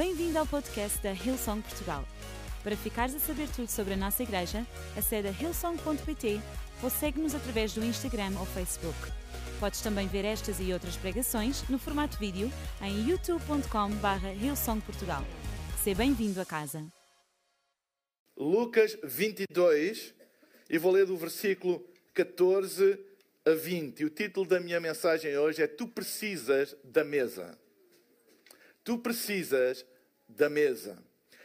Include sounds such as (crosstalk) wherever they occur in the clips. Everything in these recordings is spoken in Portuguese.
Bem-vindo ao podcast da Hillsong Portugal. Para ficares a saber tudo sobre a nossa igreja, acede a hillsong.pt ou segue-nos através do Instagram ou Facebook. Podes também ver estas e outras pregações no formato vídeo em youtube.com.br hillsongportugal. Seja bem-vindo a casa. Lucas 22, e vou ler do versículo 14 a 20. E o título da minha mensagem hoje é Tu precisas da mesa. Tu precisas da mesa.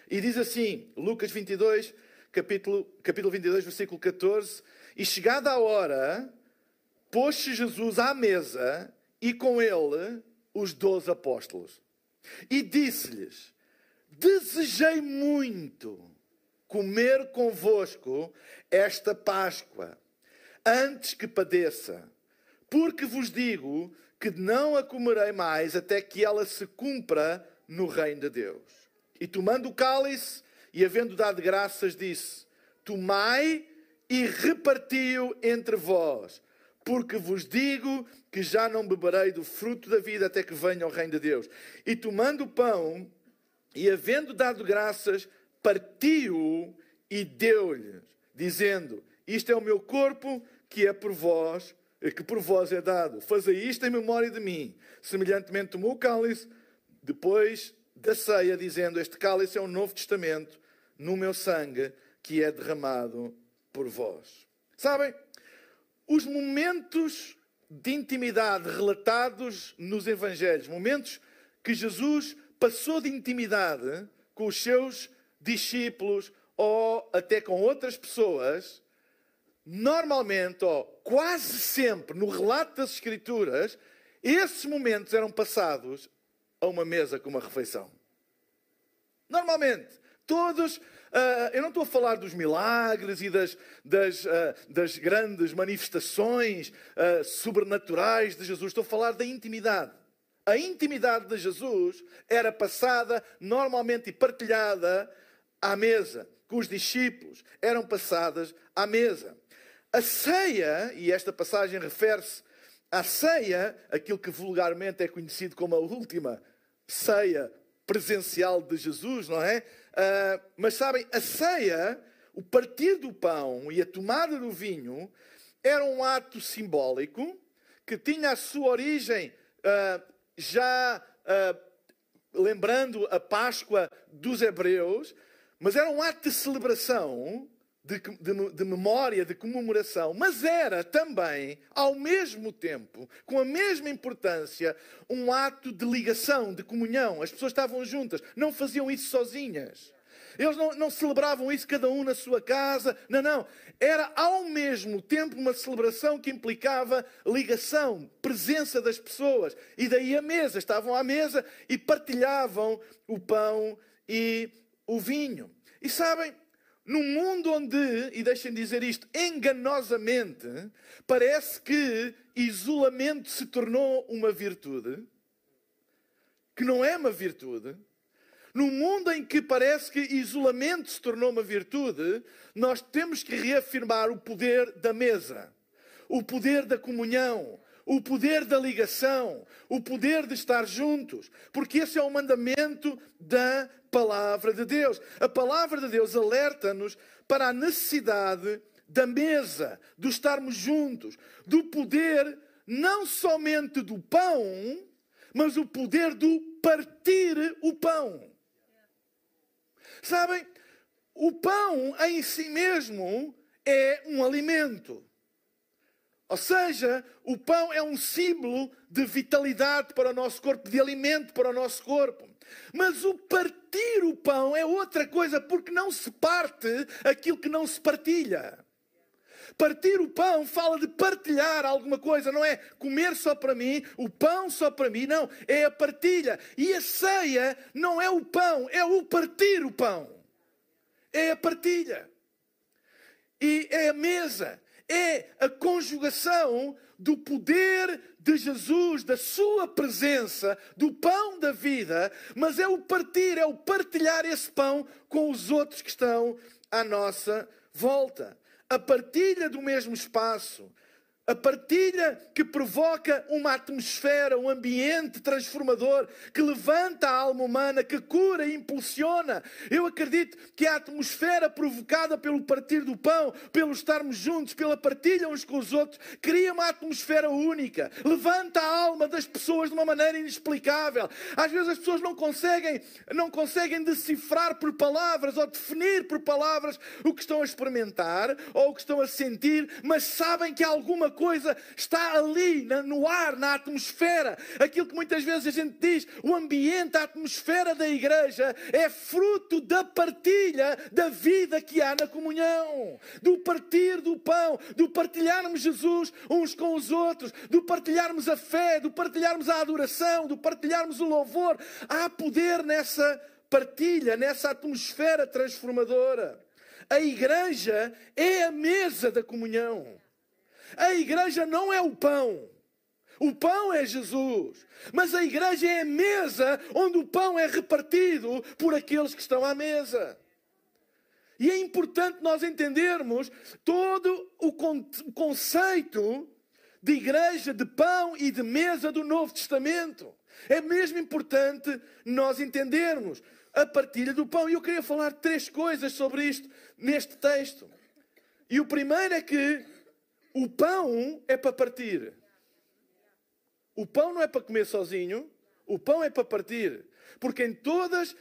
E diz assim, Lucas 22, capítulo, capítulo 22, versículo 14: E chegada a hora, pôs-se Jesus à mesa e com ele os doze apóstolos. E disse-lhes: Desejei muito comer convosco esta Páscoa, antes que padeça, porque vos digo que não a comerei mais até que ela se cumpra no reino de Deus. E tomando o cálice e havendo dado graças, disse: Tomai e repartiu entre vós, porque vos digo que já não beberei do fruto da vida até que venha o reino de Deus. E tomando o pão e havendo dado graças, partiu e deu-lhes, dizendo: Isto é o meu corpo que é por vós, que por vós é dado. Fazei isto em memória de mim. Semelhantemente tomou o cálice depois da ceia, dizendo: Este cálice é um novo testamento no meu sangue que é derramado por vós. Sabem, os momentos de intimidade relatados nos Evangelhos, momentos que Jesus passou de intimidade com os seus discípulos ou até com outras pessoas, normalmente, ou quase sempre, no relato das Escrituras, esses momentos eram passados a uma mesa com uma refeição. Normalmente, todos. Uh, eu não estou a falar dos milagres e das, das, uh, das grandes manifestações uh, sobrenaturais de Jesus, estou a falar da intimidade. A intimidade de Jesus era passada normalmente e partilhada à mesa, com os discípulos, eram passadas à mesa. A ceia, e esta passagem refere-se à ceia, aquilo que vulgarmente é conhecido como a última ceia presencial de Jesus, não é? Uh, mas sabem, a ceia, o partir do pão e a tomada do vinho, era um ato simbólico que tinha a sua origem uh, já uh, lembrando a Páscoa dos Hebreus, mas era um ato de celebração, de, de, de, memória, de comemoração, mas era também, ao mesmo tempo, com a mesma importância, um ato de ligação, de comunhão. As pessoas estavam juntas, não faziam isso sozinhas. Eles não, não celebravam isso cada um na sua casa. Não, não. Era ao mesmo tempo uma celebração que implicava ligação, presença das pessoas. E daí a mesa. Estavam à mesa e partilhavam o pão e o vinho. E sabem, num mundo onde, e deixem dizer isto, enganosamente, parece que isolamento se tornou uma virtude, que não é uma virtude, num mundo em que parece que isolamento se tornou uma virtude, nós temos que reafirmar o poder da mesa, o poder da comunhão, o poder da ligação, o poder de estar juntos, porque esse é o mandamento da palavra de Deus. A palavra de Deus alerta-nos para a necessidade da mesa, de estarmos juntos, do poder não somente do pão, mas o poder do partir o pão. Sabem, o pão em si mesmo é um alimento. Ou seja, o pão é um símbolo de vitalidade para o nosso corpo, de alimento para o nosso corpo. Mas o partir o pão é outra coisa, porque não se parte aquilo que não se partilha. Partir o pão fala de partilhar alguma coisa, não é comer só para mim, o pão só para mim, não, é a partilha. E a ceia não é o pão, é o partir o pão. É a partilha. E é a mesa é a conjugação do poder de Jesus, da sua presença, do pão da vida, mas é o partir, é o partilhar esse pão com os outros que estão à nossa volta. A partilha do mesmo espaço, A partilha que provoca uma atmosfera, um ambiente transformador, que levanta a alma humana, que cura e impulsiona. Eu acredito que a atmosfera provocada pelo partir do pão, pelo estarmos juntos, pela partilha uns com os outros, cria uma atmosfera única. Levanta a alma das pessoas de uma maneira inexplicável. Às vezes as pessoas não conseguem, não conseguem decifrar por palavras ou definir por palavras o que estão a experimentar ou o que estão a sentir, mas sabem que alguma coisa está ali, no ar, na atmosfera. Aquilo que muitas vezes a gente diz, o ambiente, a atmosfera da igreja é fruto da partilha da vida que há na comunhão, do partir do pão, do partilharmos Jesus uns com os outros, do partilharmos a fé, do partilharmos a adoração, do partilharmos o louvor. Há poder nessa partilha, nessa atmosfera transformadora. A igreja é a mesa da comunhão. A igreja não é o pão. O pão é Jesus. Mas a igreja é a mesa onde o pão é repartido por aqueles que estão à mesa. E é importante nós entendermos todo o conceito de igreja, de pão e de mesa do Novo Testamento. É mesmo importante nós entendermos a partilha do pão. E eu queria falar três coisas sobre isto neste texto. E o primeiro é que o pão é para partir. O pão não é para comer sozinho, o pão é para partir. Porque em todos uh,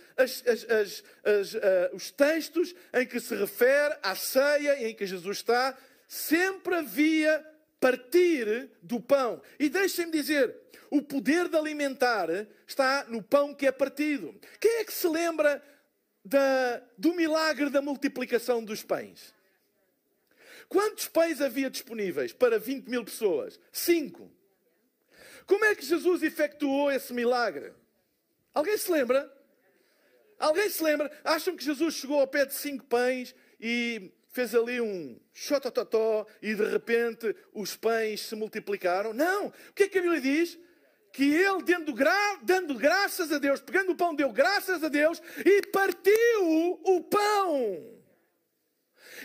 os textos em que se refere à ceia em que Jesus está, sempre havia partir do pão. E deixem-me dizer, o poder de alimentar está no pão que é partido. Quem é que se lembra da, do milagre da multiplicação dos pães? Quantos pães havia disponíveis para 20 mil pessoas? Cinco. Como é que Jesus efetuou esse milagre? Alguém se lembra? Alguém se lembra? Acham que Jesus chegou ao pé de cinco pães e fez ali um xotototó e de repente os pães se multiplicaram? Não! O que é que a Bíblia diz? Que ele, dando, gra... dando graças a Deus, pegando o pão, deu graças a Deus e partiu o pão.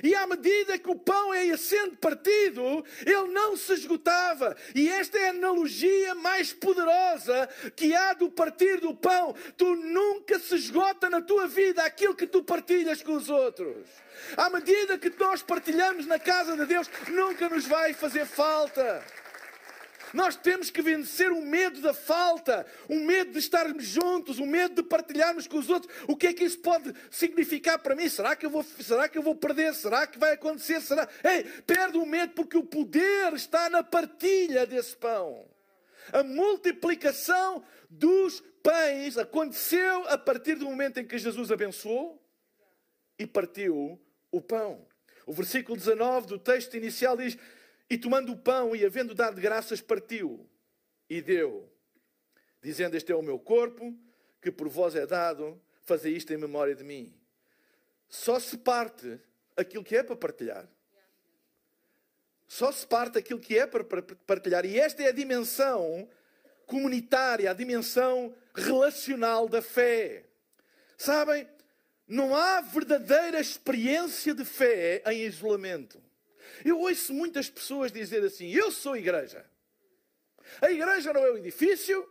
E à medida que o pão ia sendo partido, ele não se esgotava. E esta é a analogia mais poderosa que há do partir do pão. Tu nunca se esgota na tua vida aquilo que tu partilhas com os outros. À medida que nós partilhamos na casa de Deus, nunca nos vai fazer falta. Nós temos que vencer o medo da falta, o medo de estarmos juntos, o medo de partilharmos com os outros. O que é que isso pode significar para mim? Será que eu vou, será que eu vou perder? Será que vai acontecer? Será? Ei, perde o medo porque o poder está na partilha desse pão. A multiplicação dos pães aconteceu a partir do momento em que Jesus abençoou e partiu o pão. O versículo 19 do texto inicial diz: e tomando o pão e havendo dado graças, partiu e deu, dizendo: Este é o meu corpo, que por vós é dado, fazei isto em memória de mim. Só se parte aquilo que é para partilhar. Só se parte aquilo que é para partilhar. E esta é a dimensão comunitária, a dimensão relacional da fé. Sabem, não há verdadeira experiência de fé em isolamento. Eu ouço muitas pessoas dizer assim: Eu sou igreja. A igreja não é o edifício,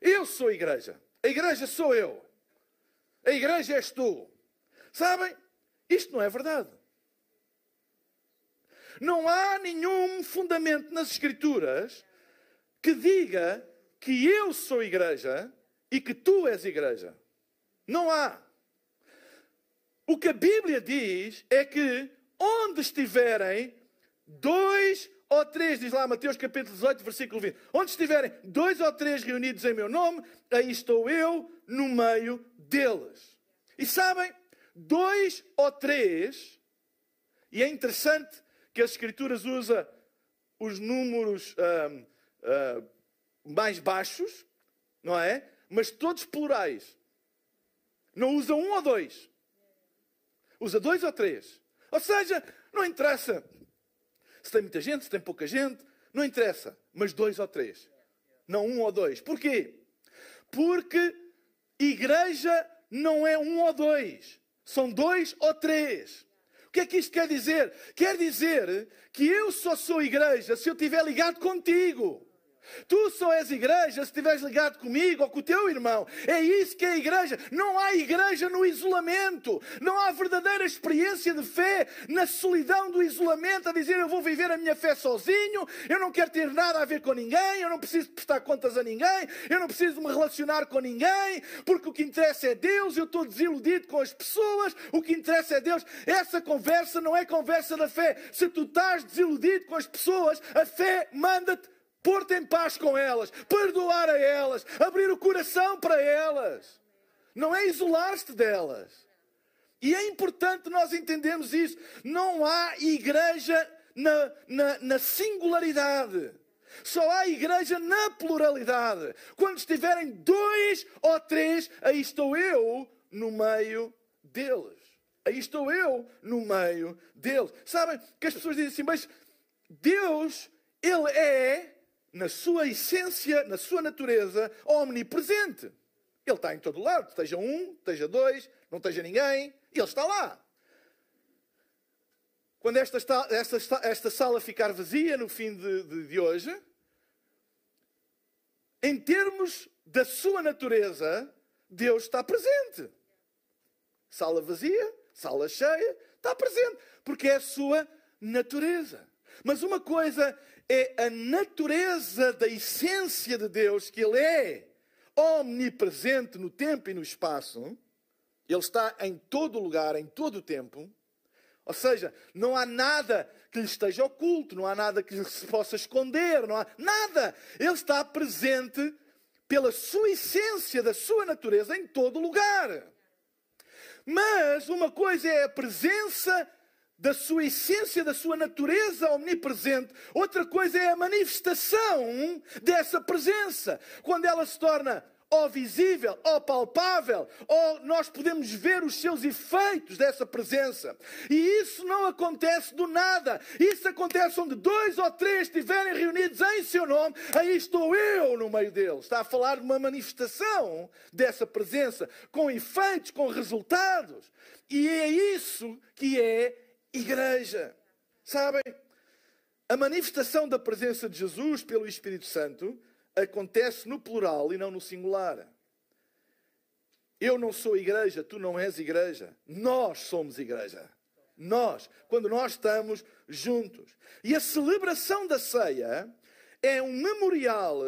eu sou igreja. A igreja sou eu. A igreja és tu. Sabem? Isto não é verdade. Não há nenhum fundamento nas Escrituras que diga que eu sou igreja e que tu és igreja. Não há. O que a Bíblia diz é que onde estiverem dois ou três, diz lá Mateus capítulo 18, versículo 20. Onde estiverem dois ou três reunidos em meu nome, aí estou eu no meio deles. E sabem, dois ou três, e é interessante que as Escrituras usa os números hum, hum, mais baixos, não é? Mas todos plurais. Não usa um ou dois. Usa dois ou três. Ou seja, não interessa se tem muita gente, se tem pouca gente, não interessa. Mas dois ou três. Não um ou dois. Porquê? Porque igreja não é um ou dois. São dois ou três. O que é que isto quer dizer? Quer dizer que eu só sou igreja se eu estiver ligado contigo. Tu só és igreja se estiveres ligado comigo ou com o teu irmão. É isso que é igreja. Não há igreja no isolamento. Não há verdadeira experiência de fé na solidão do isolamento, a dizer eu vou viver a minha fé sozinho, eu não quero ter nada a ver com ninguém, eu não preciso prestar contas a ninguém, eu não preciso me relacionar com ninguém, porque o que interessa é Deus, eu estou desiludido com as pessoas, o que interessa é Deus. Essa conversa não é conversa da fé. Se tu estás desiludido com as pessoas, a fé manda-te pôr-te em paz com elas, perdoar a elas, abrir o coração para elas. Não é isolar-te delas. E é importante nós entendermos isso. Não há igreja na, na, na singularidade. Só há igreja na pluralidade. Quando estiverem dois ou três, aí estou eu no meio deles. Aí estou eu no meio deles. Sabem que as pessoas dizem assim, mas Deus, Ele é na sua essência, na sua natureza, omnipresente. Ele está em todo lado, esteja um, esteja dois, não esteja ninguém, ele está lá. Quando esta, esta, esta sala ficar vazia no fim de, de, de hoje, em termos da sua natureza, Deus está presente. Sala vazia, sala cheia, está presente, porque é a sua natureza. Mas uma coisa é a natureza da essência de Deus, que Ele é omnipresente no tempo e no espaço. Ele está em todo lugar, em todo o tempo. Ou seja, não há nada que lhe esteja oculto, não há nada que lhe se possa esconder, não há nada. Ele está presente pela sua essência, da sua natureza, em todo lugar. Mas uma coisa é a presença da sua essência, da sua natureza omnipresente. Outra coisa é a manifestação dessa presença. Quando ela se torna ou visível, ou palpável, ou nós podemos ver os seus efeitos dessa presença. E isso não acontece do nada. Isso acontece onde dois ou três estiverem reunidos em seu nome, aí estou eu no meio deles. Está a falar de uma manifestação dessa presença, com efeitos, com resultados. E é isso que é igreja. Sabem? A manifestação da presença de Jesus pelo Espírito Santo acontece no plural e não no singular. Eu não sou igreja, tu não és igreja. Nós somos igreja. Nós, quando nós estamos juntos. E a celebração da ceia é um memorial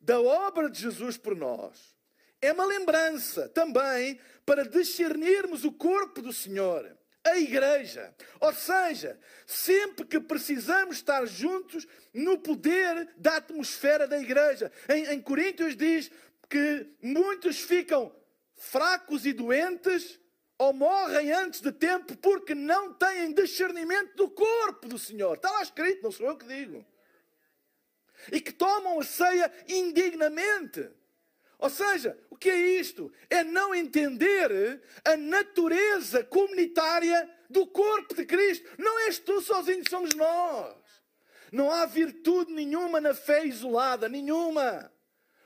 da obra de Jesus por nós. É uma lembrança também para discernirmos o corpo do Senhor a igreja. Ou seja, sempre que precisamos estar juntos no poder da atmosfera da igreja. Em, em Coríntios diz que muitos ficam fracos e doentes ou morrem antes de tempo porque não têm discernimento do corpo do Senhor. Está lá escrito, não sou eu que digo. E que tomam a ceia indignamente. Ou seja, o que é isto? É não entender a natureza comunitária do corpo de Cristo. Não és tu sozinho, somos nós. Não há virtude nenhuma na fé isolada, nenhuma.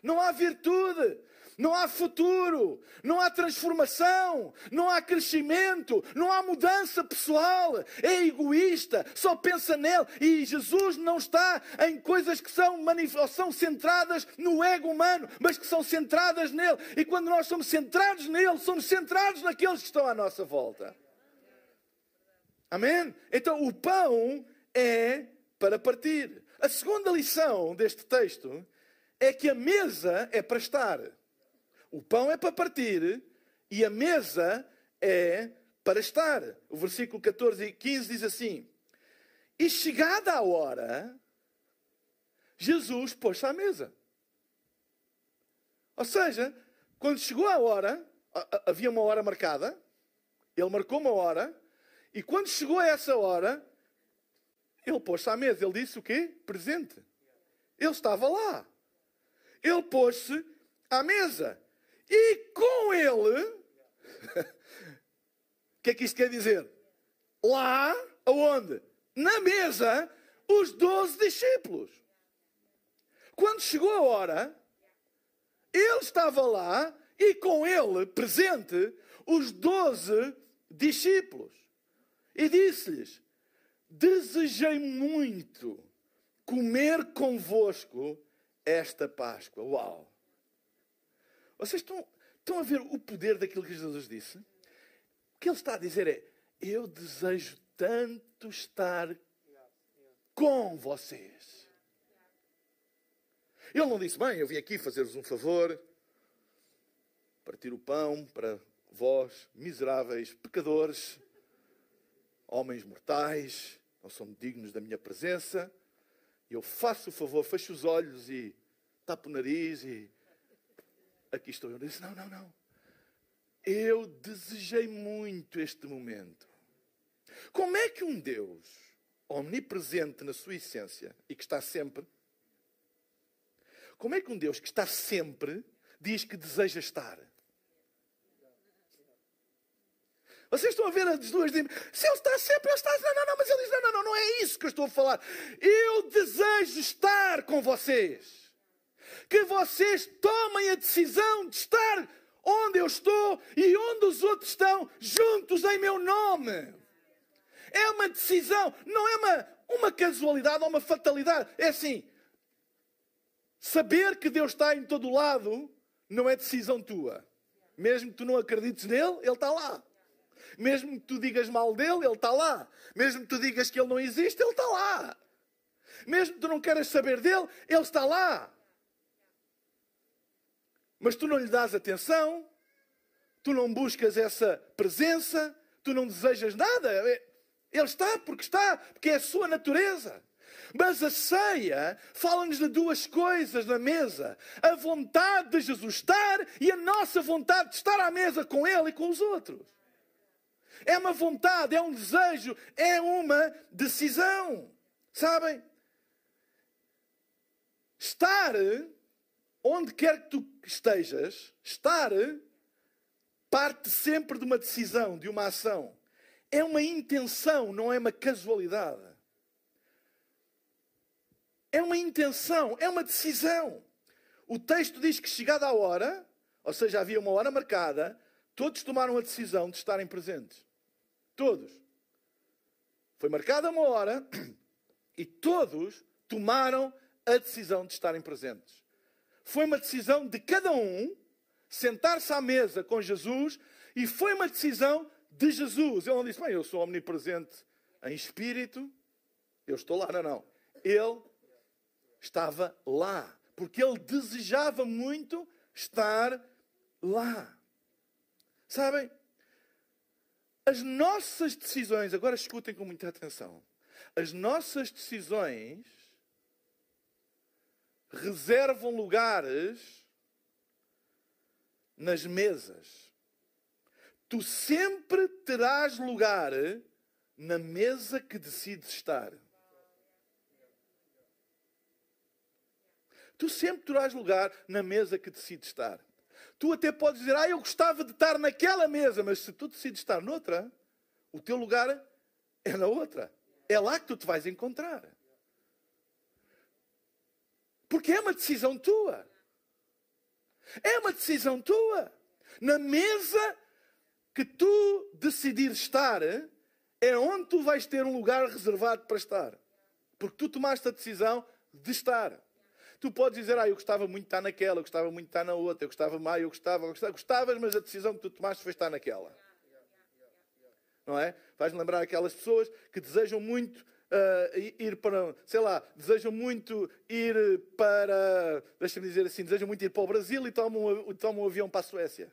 Não há virtude não há futuro, não há transformação, não há crescimento, não há mudança pessoal. É egoísta, só pensa nele. E Jesus não está em coisas que são, são centradas no ego humano, mas que são centradas nele. E quando nós somos centrados nele, somos centrados naqueles que estão à nossa volta. Amém? Então o pão é para partir. A segunda lição deste texto é que a mesa é para estar. O pão é para partir e a mesa é para estar. O versículo 14 e 15 diz assim: E chegada a hora, Jesus pôs-se à mesa. Ou seja, quando chegou a hora, havia uma hora marcada, ele marcou uma hora, e quando chegou a essa hora, ele pôs-se à mesa. Ele disse o quê? Presente. Ele estava lá. Ele pôs-se à mesa. E com ele, o que é que isto quer dizer? Lá, aonde? Na mesa, os doze discípulos. Quando chegou a hora, ele estava lá e com ele, presente, os doze discípulos. E disse-lhes: Desejei muito comer convosco esta Páscoa. Uau! Vocês estão, estão a ver o poder daquilo que Jesus disse? O que ele está a dizer é: Eu desejo tanto estar com vocês. Ele não disse, bem, eu vim aqui fazer-vos um favor, partir o pão para vós, miseráveis pecadores, homens mortais, não são dignos da minha presença. Eu faço o favor, fecho os olhos e tapo o nariz e aqui estou. Eu disse: não, não, não. Eu desejei muito este momento. Como é que um Deus omnipresente na sua essência e que está sempre, como é que um Deus que está sempre diz que deseja estar? Vocês estão a ver as duas dimensões. Se ele está sempre, ele está. Não, não, não, mas ele diz: não, não, não, não é isso que eu estou a falar. Eu desejo estar com vocês. Que vocês tomem a decisão de estar onde eu estou e onde os outros estão, juntos em meu nome. É uma decisão, não é uma, uma casualidade ou uma fatalidade. É assim: saber que Deus está em todo lado não é decisão tua. Mesmo que tu não acredites nele, ele está lá. Mesmo que tu digas mal dele, ele está lá. Mesmo que tu digas que ele não existe, ele está lá. Mesmo que tu não queiras saber dele, ele está lá. Mas tu não lhe dás atenção, tu não buscas essa presença, tu não desejas nada. Ele está porque está, porque é a sua natureza. Mas a ceia fala-nos de duas coisas na mesa: a vontade de Jesus estar e a nossa vontade de estar à mesa com Ele e com os outros. É uma vontade, é um desejo, é uma decisão. Sabem? Estar onde quer que tu estejas, estar parte sempre de uma decisão, de uma ação. É uma intenção, não é uma casualidade. É uma intenção, é uma decisão. O texto diz que chegada a hora, ou seja, havia uma hora marcada, todos tomaram a decisão de estarem presentes. Todos. Foi marcada uma hora (clears throat) e todos tomaram a decisão de estarem presentes. Foi uma decisão de cada um sentar-se à mesa com Jesus e foi uma decisão de Jesus. Ele não disse, bem, eu sou omnipresente em espírito, eu estou lá. Não, não. Ele estava lá, porque ele desejava muito estar lá. Sabem? As nossas decisões, agora escutem com muita atenção, as nossas decisões reservam lugares nas mesas. Tu sempre terás lugar na mesa que decides estar. Tu sempre terás lugar na mesa que decides estar. Tu até podes dizer, ah, eu gostava de estar naquela mesa, mas se tu decides estar noutra, o teu lugar é na outra. É lá que tu te vais encontrar. Porque é uma decisão tua. É uma decisão tua. Na mesa que tu decidir estar, é onde tu vais ter um lugar reservado para estar. Porque tu tomaste a decisão de estar. Tu podes dizer, ah, eu gostava muito de estar naquela, eu gostava muito de estar na outra, eu gostava mais, eu gostava, eu gostava. Gostavas, mas a decisão que tu tomaste foi estar naquela. Não é? Faz-me lembrar aquelas pessoas que desejam muito uh, ir para, sei lá, desejam muito ir para, deixa-me dizer assim, desejam muito ir para o Brasil e tomam, tomam um avião para a Suécia.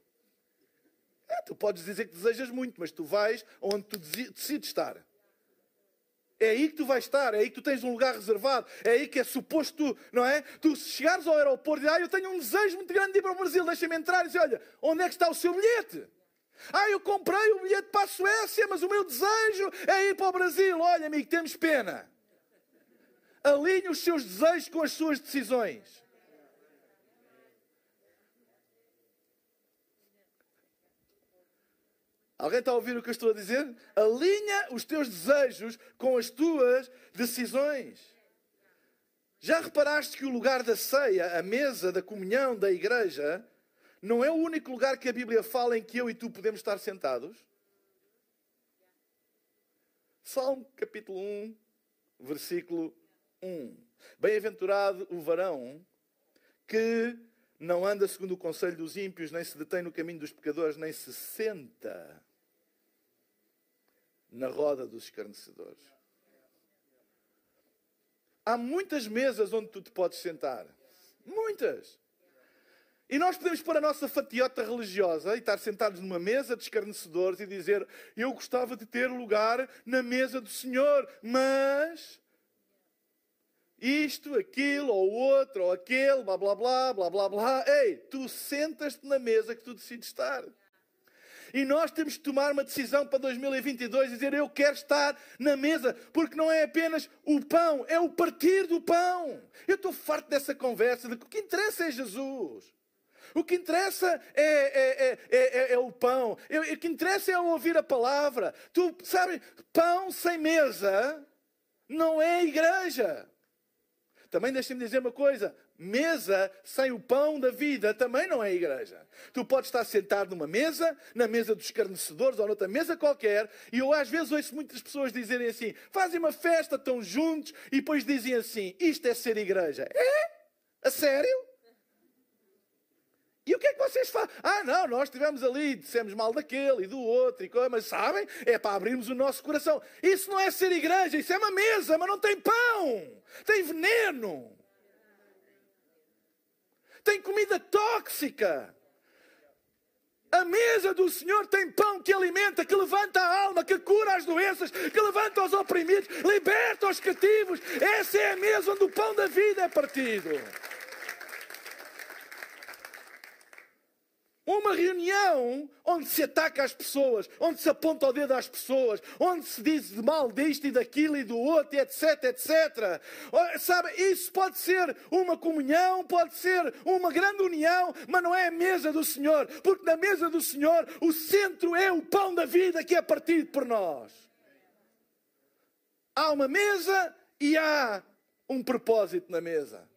É, tu podes dizer que desejas muito, mas tu vais onde tu decides estar. É aí que tu vais estar, é aí que tu tens um lugar reservado, é aí que é suposto não é? Tu se chegares ao aeroporto e ah, eu tenho um desejo muito grande de ir para o Brasil, deixa-me entrar e dizer, olha, onde é que está o seu bilhete? Ah, eu comprei o bilhete para a Suécia, mas o meu desejo é ir para o Brasil. Olha, amigo, temos pena. Alinhe os seus desejos com as suas decisões. Alguém está a ouvir o que eu estou a dizer? Alinha os teus desejos com as tuas decisões. Já reparaste que o lugar da ceia, a mesa da comunhão da igreja, não é o único lugar que a Bíblia fala em que eu e tu podemos estar sentados? Salmo capítulo 1, versículo 1. Bem-aventurado o varão que não anda segundo o conselho dos ímpios, nem se detém no caminho dos pecadores, nem se senta na roda dos escarnecedores. Há muitas mesas onde tu te podes sentar. Muitas. E nós podemos pôr a nossa fatiota religiosa e estar sentados numa mesa de escarnecedores e dizer: Eu gostava de ter lugar na mesa do Senhor, mas. Isto, aquilo, ou outro, ou aquele, blá blá blá, blá blá blá. Ei, tu sentas-te na mesa que tu decides estar. E nós temos que tomar uma decisão para 2022 e dizer: Eu quero estar na mesa, porque não é apenas o pão, é o partir do pão. Eu estou farto dessa conversa de que o que interessa é Jesus. O que interessa é, é, é, é, o pão. O que interessa é ouvir a palavra. Tu sabes, pão sem mesa não é igreja. Também deixem-me dizer uma coisa: mesa sem o pão da vida também não é igreja. Tu podes estar sentado numa mesa, na mesa dos escarnecedores ou noutra mesa qualquer, e eu às vezes ouço muitas pessoas dizerem assim: fazem uma festa, estão juntos, e depois dizem assim: isto é ser igreja. É? A sério? E o que é que vocês fazem? Ah, não, nós estivemos ali, dissemos mal daquele e do outro, e coisa, mas sabem? É para abrirmos o nosso coração. Isso não é ser igreja, isso é uma mesa, mas não tem pão, tem veneno, tem comida tóxica. A mesa do Senhor tem pão que alimenta, que levanta a alma, que cura as doenças, que levanta os oprimidos, liberta os cativos. Essa é a mesa onde o pão da vida é partido. Uma reunião onde se ataca as pessoas, onde se aponta o dedo às pessoas, onde se diz de mal disto e daquilo e do outro, etc, etc. Sabe, isso pode ser uma comunhão, pode ser uma grande união, mas não é a mesa do Senhor, porque na mesa do Senhor o centro é o pão da vida que é partido por nós. Há uma mesa e há um propósito na mesa.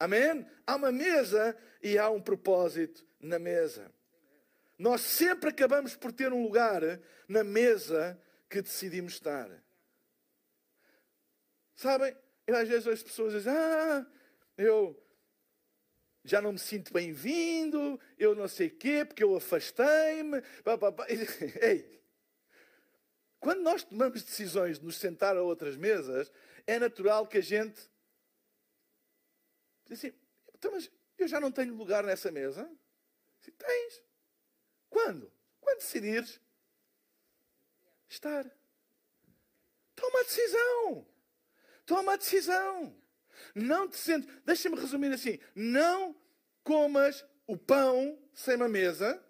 Amém? Há uma mesa e há um propósito na mesa. Nós sempre acabamos por ter um lugar na mesa que decidimos estar. Sabem? Às vezes as pessoas dizem: Ah, eu já não me sinto bem-vindo, eu não sei quê, porque eu afastei-me. (laughs) Ei, quando nós tomamos decisões de nos sentar a outras mesas, é natural que a gente diz assim: então, mas eu já não tenho lugar nessa mesa? Se tens. Quando? Quando decidires estar. Toma a decisão. Toma a decisão. Não te sentes. Deixa-me resumir assim. Não comas o pão sem uma mesa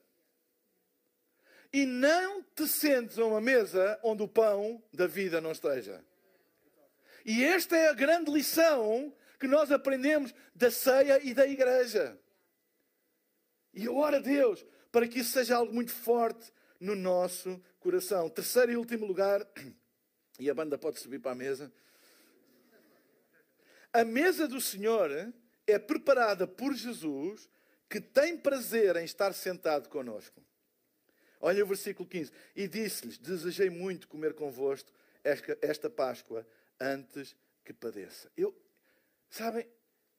e não te sentes a uma mesa onde o pão da vida não esteja. E esta é a grande lição que nós aprendemos da ceia e da igreja. E eu oro a Deus para que isso seja algo muito forte no nosso coração. Terceiro e último lugar, (clears throat) e a banda pode subir para a mesa. A mesa do Senhor é preparada por Jesus, que tem prazer em estar sentado conosco. Olha o versículo 15. E disse-lhes: Desejei muito comer convosco esta, Páscoa antes que padeça. Eu, sabem,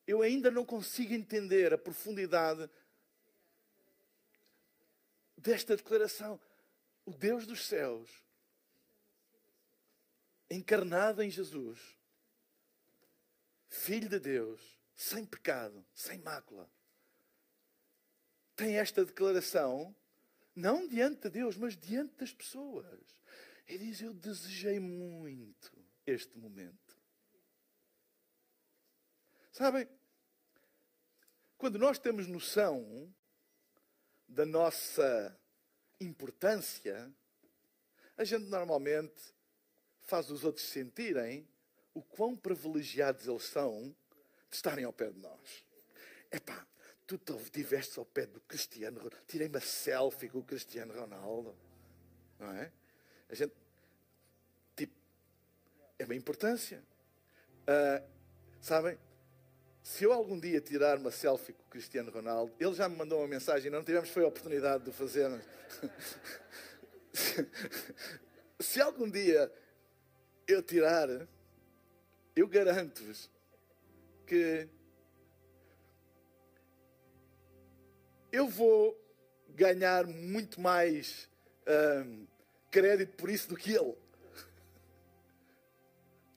eu ainda não consigo entender a profundidade desta declaração. O Deus dos céus, encarnado em Jesus, Filho de Deus, sem pecado, sem mácula, tem esta declaração, não diante de Deus, mas diante das pessoas. Ele diz: Eu desejei muito este momento. Sabem, quando nós temos noção da nossa importância, a gente normalmente faz os outros sentirem o quão privilegiados eles são de estarem ao pé de nós. Epá, tu estiveste ao pé do Cristiano Ronaldo. Tirei uma selfie com o Cristiano Ronaldo. Não é? A gente, tipo, é uma importância. Uh, sabem? Se eu algum dia tirar uma selfie com o Cristiano Ronaldo, ele já me mandou uma mensagem, não tivemos foi a oportunidade de fazer. (laughs) se algum dia eu tirar, eu garanto-vos que eu vou ganhar muito mais hum, crédito por isso do que ele.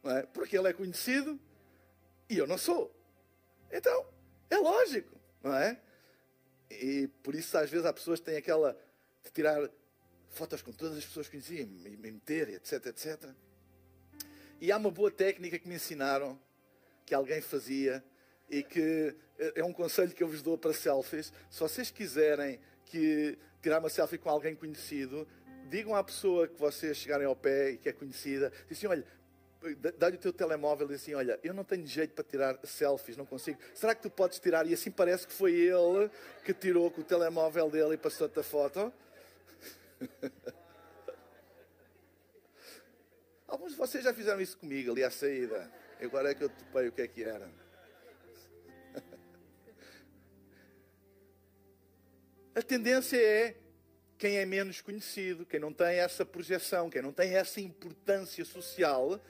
É? Porque ele é conhecido e eu não sou. Então, é lógico, não é? E por isso às vezes há pessoas têm aquela de tirar fotos com todas as pessoas que conheciam e meter, etc, etc. E há uma boa técnica que me ensinaram, que alguém fazia, e que é um conselho que eu vos dou para selfies. Se vocês quiserem que tirar uma selfie com alguém conhecido, digam à pessoa que vocês chegarem ao pé e que é conhecida, dizem assim, olha, dá-lhe o teu telemóvel e assim, olha, eu não tenho jeito para tirar selfies, não consigo. Será que tu podes tirar? E assim parece que foi ele que tirou com o telemóvel dele e passou-te a foto. (laughs) Alguns de vocês já fizeram isso comigo ali à saída. Agora é que eu topei o que é que era. (laughs) A tendência é quem é menos conhecido, quem não tem essa projeção, quem não tem essa importância social,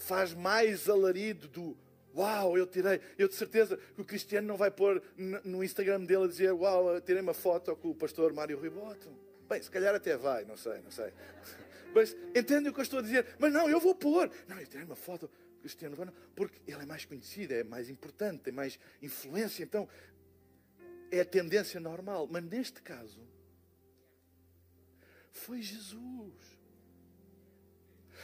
faz mais alarido do Uau, eu tirei. Eu de certeza que o Cristiano não vai pôr no Instagram dele a dizer Uau, tirei uma foto com o pastor Mário Riboto. Bem, se calhar até vai, não sei, não sei. (laughs) Mas entende o que eu estou a dizer? Mas não, eu vou pôr. Não, eu tirei uma foto com o Cristiano Ronaldo porque ele é mais conhecido, é mais importante, tem mais influência. Então, é a tendência normal. Mas neste caso, foi Jesus.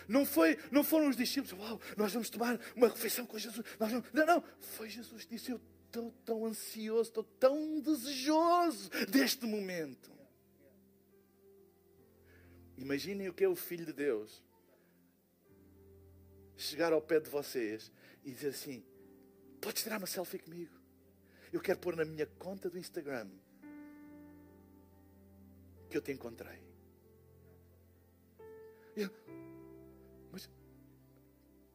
Não, foi, não foram os discípulos, uau, nós vamos tomar uma refeição com Jesus. Não, não. Foi Jesus que disse: Eu estou tão ansioso, estou tão desejoso deste momento. Imaginem o que é o Filho de Deus chegar ao pé de vocês e dizer assim: Podes tirar uma selfie comigo? Eu quero pôr na minha conta do Instagram que eu te encontrei. Eu,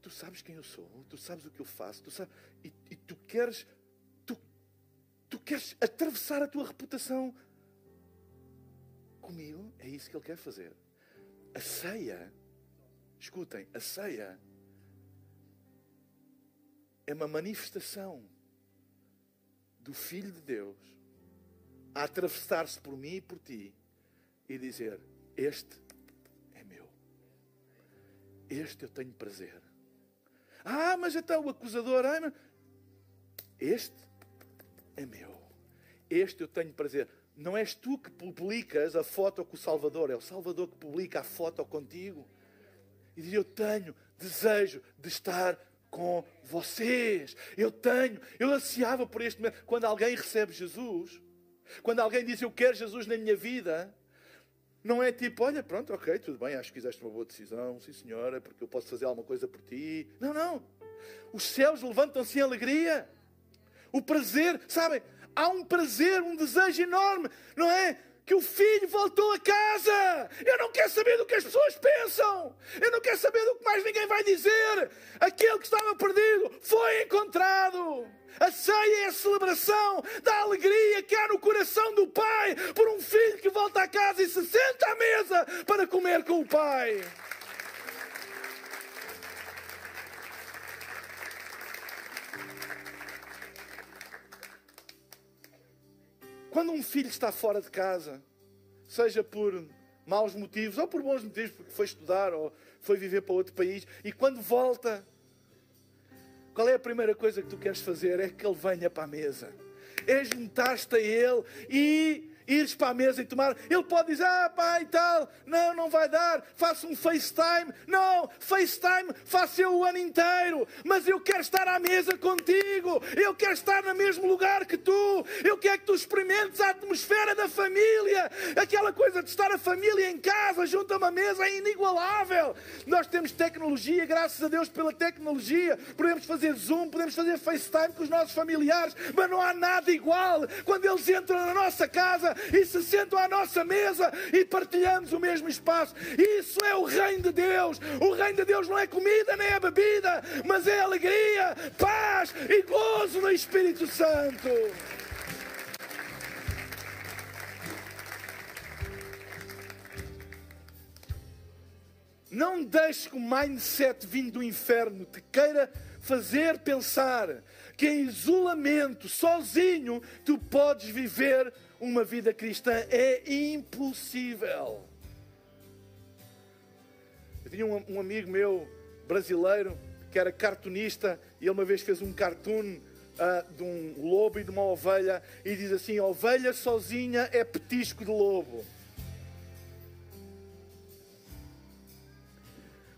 tu sabes quem eu sou, tu sabes o que eu faço, tu sabes, e, e tu queres, tu, tu queres atravessar a tua reputação comigo? É isso que ele quer fazer. A ceia, escutem, a ceia é uma manifestação do Filho de Deus a atravessar-se por mim e por ti e dizer: Este este eu tenho prazer. Ah, mas então o acusador. Ah, mas... Este é meu. Este eu tenho prazer. Não és tu que publicas a foto com o Salvador, é o Salvador que publica a foto contigo. E diz: Eu tenho desejo de estar com vocês. Eu tenho, eu ansiava por este momento. Quando alguém recebe Jesus, quando alguém diz eu quero Jesus na minha vida, não é tipo, olha, pronto, ok, tudo bem, acho que fizeste uma boa decisão, sim senhora, porque eu posso fazer alguma coisa por ti. Não, não. Os céus levantam-se em alegria. O prazer, sabem, há um prazer, um desejo enorme, não é? Que o filho voltou a casa. Eu não quero saber do que as pessoas pensam. Eu não quero saber do que mais ninguém vai dizer. Aquele que estava perdido foi encontrado. A ceia é a celebração da alegria que há no coração do pai por um filho que volta a casa e se senta à mesa para comer com o pai. Quando um filho está fora de casa, seja por maus motivos ou por bons motivos, porque foi estudar ou foi viver para outro país, e quando volta, qual é a primeira coisa que tu queres fazer? É que ele venha para a mesa. É juntar-te a ele e ires para a mesa e tomar. Ele pode dizer, ah, pai, tal, não, não vai dar, faço um FaceTime. Não, FaceTime faço eu o ano inteiro, mas eu quero estar à mesa contigo, eu quero estar no mesmo lugar que tu, eu quero que tu experimentes a atmosfera da família, aquela coisa de estar a família em casa, junto a uma mesa, é inigualável. Nós temos tecnologia, graças a Deus pela tecnologia, podemos fazer Zoom, podemos fazer FaceTime com os nossos familiares, mas não há nada igual. Quando eles entram na nossa casa e se sentam à nossa mesa e partilhamos o mesmo espaço. Isso é o reino de Deus. O reino de Deus não é comida nem é bebida, mas é alegria, paz e gozo no Espírito Santo. Não deixes que o mindset vindo do inferno te queira fazer pensar que em isolamento, sozinho, tu podes viver uma vida cristã. É impossível. Eu tinha um, um amigo meu brasileiro que era cartunista e ele uma vez fez um cartoon uh, de um lobo e de uma ovelha e diz assim: ovelha sozinha é petisco de lobo.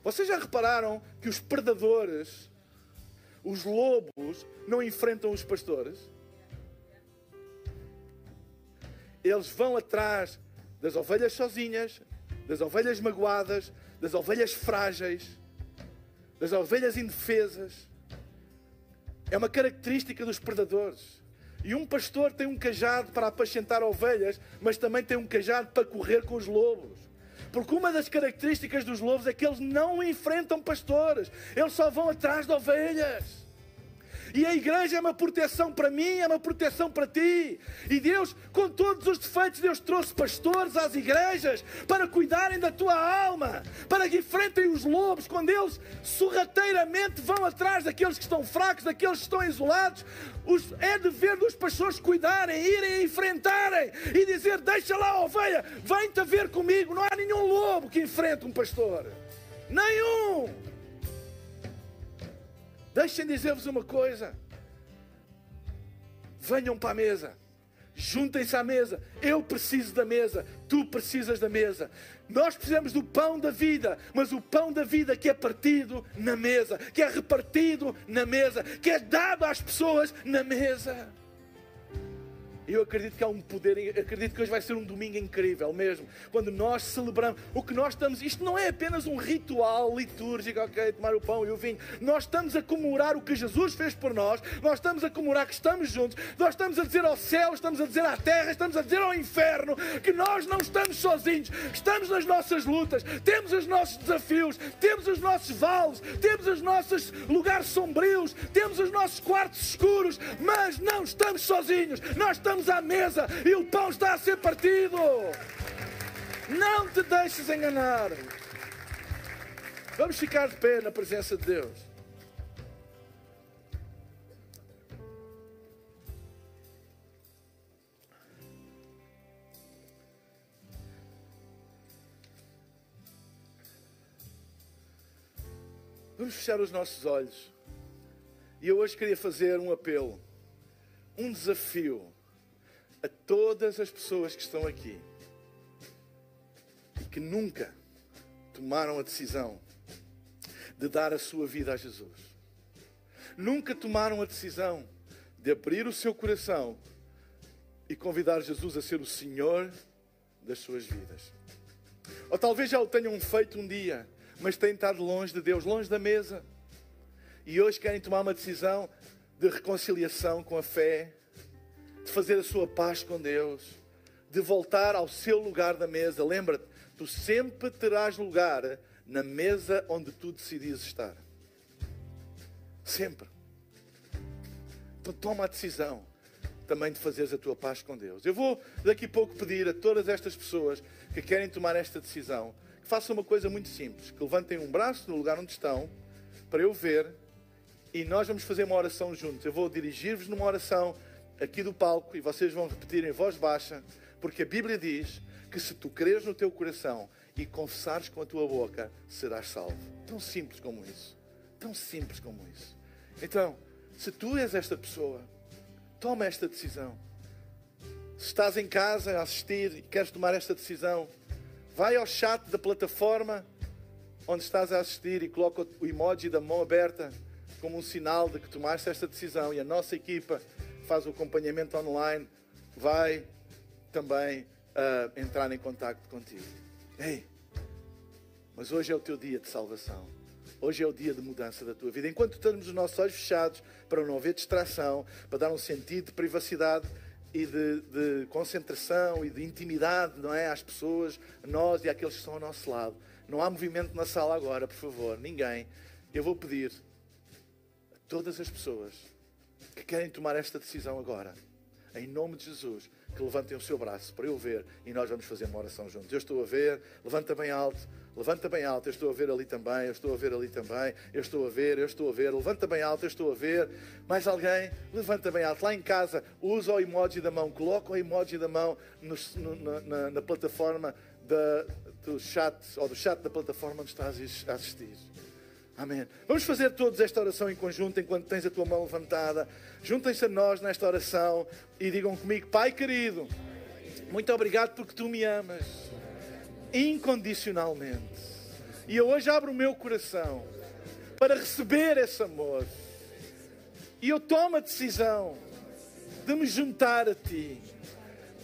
Vocês já repararam que os predadores, os lobos, não enfrentam os pastores? Eles vão atrás das ovelhas sozinhas, das ovelhas magoadas, das ovelhas frágeis, das ovelhas indefesas. É uma característica dos predadores. E um pastor tem um cajado para apacentar ovelhas, mas também tem um cajado para correr com os lobos. Porque uma das características dos lobos é que eles não enfrentam pastores, eles só vão atrás de ovelhas. E a igreja é uma proteção para mim, é uma proteção para ti. E Deus, com todos os defeitos, Deus trouxe pastores às igrejas para cuidarem da tua alma, para que enfrentem os lobos quando eles sorrateiramente vão atrás daqueles que estão fracos, daqueles que estão isolados. Os, é dever dos pastores cuidarem, irem enfrentarem e dizer: Deixa lá a ovelha, vem-te ver comigo. Não há nenhum lobo que enfrente um pastor. Nenhum. Deixem dizer-vos uma coisa. Venham para a mesa. Juntem-se à mesa. Eu preciso da mesa. Tu precisas da mesa. Nós precisamos do pão da vida, mas o pão da vida que é partido na mesa, que é repartido na mesa, que é dado às pessoas na mesa. Eu acredito que há um poder, acredito que hoje vai ser um domingo incrível mesmo. Quando nós celebramos o que nós estamos, isto não é apenas um ritual litúrgico, ok, tomar o pão e o vinho. Nós estamos a comemorar o que Jesus fez por nós, nós estamos a comemorar que estamos juntos, nós estamos a dizer ao céu, estamos a dizer à terra, estamos a dizer ao inferno que nós não estamos sozinhos, estamos nas nossas lutas, temos os nossos desafios, temos os nossos vales, temos os nossos lugares sombrios, temos os nossos quartos escuros, mas não estamos sozinhos, nós estamos estamos à mesa e o pão está a ser partido. Não te deixes enganar. Vamos ficar de pé na presença de Deus. Vamos fechar os nossos olhos. E eu hoje queria fazer um apelo, um desafio a todas as pessoas que estão aqui que nunca tomaram a decisão de dar a sua vida a Jesus. Nunca tomaram a decisão de abrir o seu coração e convidar Jesus a ser o Senhor das suas vidas. Ou talvez já o tenham feito um dia, mas têm estado longe de Deus, longe da mesa. E hoje querem tomar uma decisão de reconciliação com a fé, de fazer a sua paz com Deus, de voltar ao seu lugar da mesa. Lembra-te, tu sempre terás lugar na mesa onde tu decides estar. Sempre. Então toma a decisão também de fazeres a tua paz com Deus. Eu vou daqui a pouco pedir a todas estas pessoas que querem tomar esta decisão que façam uma coisa muito simples, que levantem um braço no lugar onde estão para eu ver e nós vamos fazer uma oração juntos. Eu vou dirigir-vos numa oração aqui do palco e vocês vão repetir em voz baixa, porque a Bíblia diz que se tu creres no teu coração e confessares com a tua boca, serás salvo. Tão simples como isso. Tão simples como isso. Então, se tu és esta pessoa, toma esta decisão. Se estás em casa a assistir e queres tomar esta decisão, vai ao chat da plataforma onde estás a assistir e coloca o emoji da mão aberta como um sinal de que tomaste esta decisão e a nossa equipa faz o acompanhamento online, vai também uh, entrar em contato contigo. Ei, mas hoje é o teu dia de salvação. Hoje é o dia de mudança da tua vida. Enquanto temos os nossos olhos fechados para não haver distração, para dar um sentido de privacidade e de, de, concentração e de intimidade, não é? Às pessoas, a nós e àqueles que estão ao nosso lado. Não há movimento na sala agora, por favor, ninguém. Eu vou pedir a todas as pessoas que querem tomar esta decisão agora, em nome de Jesus, que levantem o seu braço para eu ver e nós vamos fazer uma oração juntos. Eu estou a ver, levanta bem alto, levanta bem alto, eu estou a ver ali também, eu estou a ver ali também, eu estou a ver, eu estou a ver, levanta bem alto, eu estou a ver. Mais alguém? Levanta bem alto. Lá em casa, usa o emoji da mão, coloca o emoji da mão no, no, na, na, plataforma da, do chat, ou do chat da plataforma onde estás a assistir. Amém. Vamos fazer todos esta oração em conjunto enquanto tens a tua mão levantada. Juntem-se a nós nesta oração e digam comigo: Pai querido, muito obrigado porque tu me amas incondicionalmente. E eu hoje abro o meu coração para receber esse amor. E eu tomo a decisão de me juntar a ti.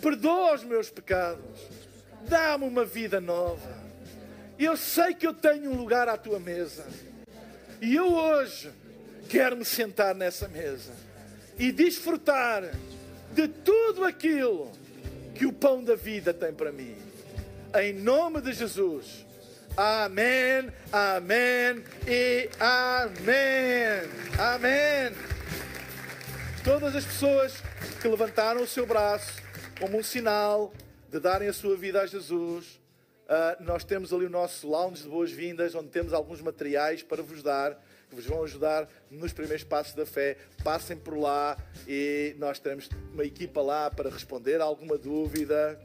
Perdoa os meus pecados. Dá-me uma vida nova. Eu sei que eu tenho um lugar à tua mesa. E eu hoje quero me sentar nessa mesa e desfrutar de tudo aquilo que o pão da vida tem para mim. Em nome de Jesus. Amém, amém e amém. Amém. Todas as pessoas que levantaram o seu braço como um sinal de darem a sua vida a Jesus, Uh, nós temos ali o nosso lounge de boas-vindas, onde temos alguns materiais para vos dar, que vos vão ajudar nos primeiros passos da fé. Passem por lá e nós temos uma equipa lá para responder a alguma dúvida.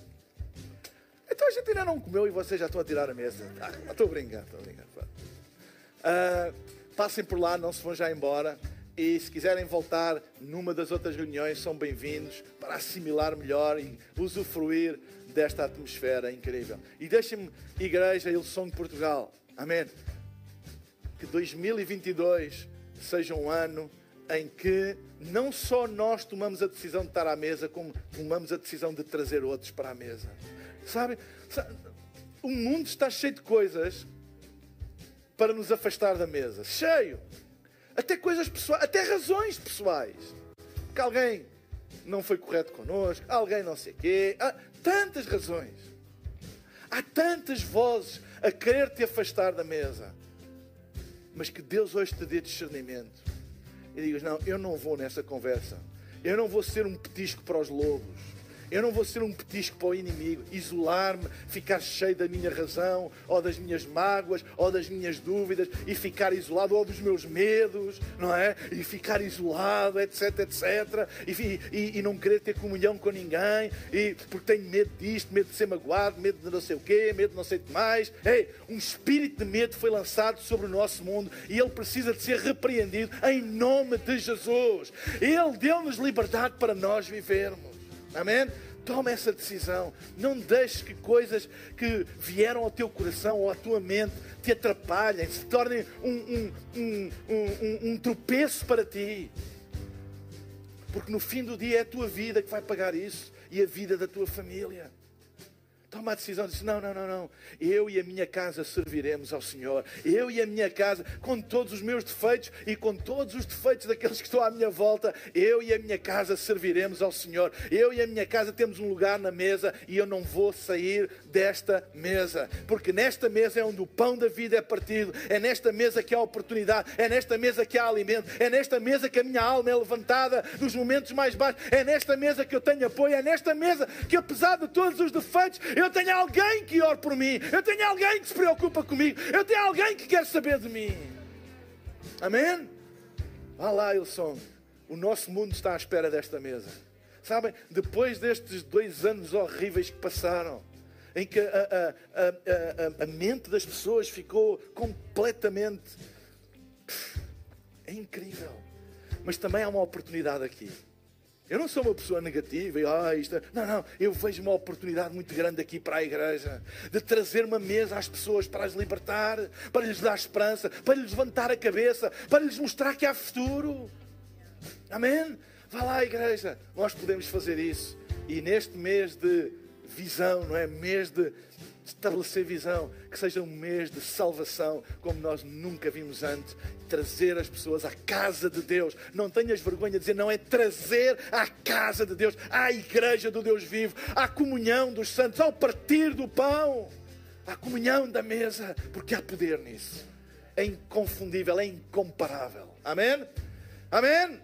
Então a gente ainda não comeu e vocês já estão a tirar a mesa. Ah, estou a brincar, estou a brincar. Uh, passem por lá, não se vão já embora. E se quiserem voltar numa das outras reuniões, são bem-vindos para assimilar melhor e usufruir desta atmosfera incrível. E deixem-me, Igreja Ilson de Portugal, amém. Que 2022 seja um ano em que não só nós tomamos a decisão de estar à mesa, como tomamos a decisão de trazer outros para a mesa. Sabe? O mundo está cheio de coisas para nos afastar da mesa. Cheio. Até coisas pessoais, até razões pessoais. Que alguém não foi correto connosco, alguém não sei quê. Há tantas razões. Há tantas vozes a querer te afastar da mesa. Mas que Deus hoje te dê discernimento. E digas: Não, eu não vou nessa conversa. Eu não vou ser um petisco para os lobos. Eu não vou ser um petisco para o inimigo, isolar-me, ficar cheio da minha razão, ou das minhas mágoas, ou das minhas dúvidas, e ficar isolado, ou dos meus medos, não é? E ficar isolado, etc, etc. E, e, e não querer ter comunhão com ninguém, e, porque tenho medo disto, medo de ser magoado, medo de não sei o quê, medo de não sei o que mais. Ei, um espírito de medo foi lançado sobre o nosso mundo e ele precisa de ser repreendido em nome de Jesus. Ele deu-nos liberdade para nós vivermos. Amém? Toma essa decisão. Não deixes que coisas que vieram ao teu coração ou à tua mente te atrapalhem, se tornem um, um, um, um, um tropeço para ti. Porque no fim do dia é a tua vida que vai pagar isso e a vida da tua família toma a decisão, diz: não, não, não, não. Eu e a minha casa serviremos ao Senhor. Eu e a minha casa, com todos os meus defeitos e com todos os defeitos daqueles que estão à minha volta, eu e a minha casa serviremos ao Senhor. Eu e a minha casa temos um lugar na mesa e eu não vou sair desta mesa, porque nesta mesa é onde o pão da vida é partido, é nesta mesa que há oportunidade, é nesta mesa que há alimento, é nesta mesa que a minha alma é levantada nos momentos mais baixos, é nesta mesa que eu tenho apoio, é nesta mesa que, apesar de todos os defeitos, eu tenho alguém que ora por mim, eu tenho alguém que se preocupa comigo, eu tenho alguém que quer saber de mim. Amém? Vá lá, Ilson. O nosso mundo está à espera desta mesa. Sabem, depois destes dois anos horríveis que passaram, em que a, a, a, a mente das pessoas ficou completamente. É incrível. Mas também há uma oportunidade aqui. Eu não sou uma pessoa negativa e ah, isto. É-". Não, não. Eu vejo uma oportunidade muito grande aqui para a igreja de trazer uma mesa às pessoas para as libertar, para lhes dar esperança, para lhes levantar a cabeça, para lhes mostrar que há futuro. Amém? Vá lá, igreja. Nós podemos fazer isso. E neste mês de visão, não é? Mês de estabelecer visão, que seja um mês de salvação, como nós nunca vimos antes, trazer as pessoas à casa de Deus. Não tenhas vergonha de dizer, não é trazer à casa de Deus, à igreja do Deus vivo, à comunhão dos santos, ao partir do pão, à comunhão da mesa, porque há poder nisso. É inconfundível, é incomparável. Amém? Amém?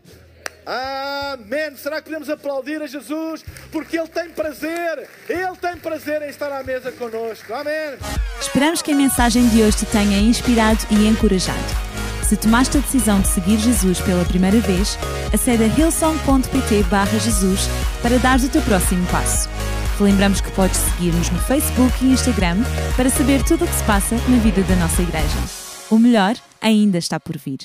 Amém. Será que podemos aplaudir a Jesus? Porque Ele tem prazer, Ele tem prazer em estar à mesa conosco. Amém. Esperamos que a mensagem de hoje te tenha inspirado e encorajado. Se tomaste a decisão de seguir Jesus pela primeira vez, acede a hillsong.pt Jesus para dar o teu próximo passo. Lembramos que podes seguir-nos no Facebook e Instagram para saber tudo o que se passa na vida da nossa igreja. O melhor ainda está por vir.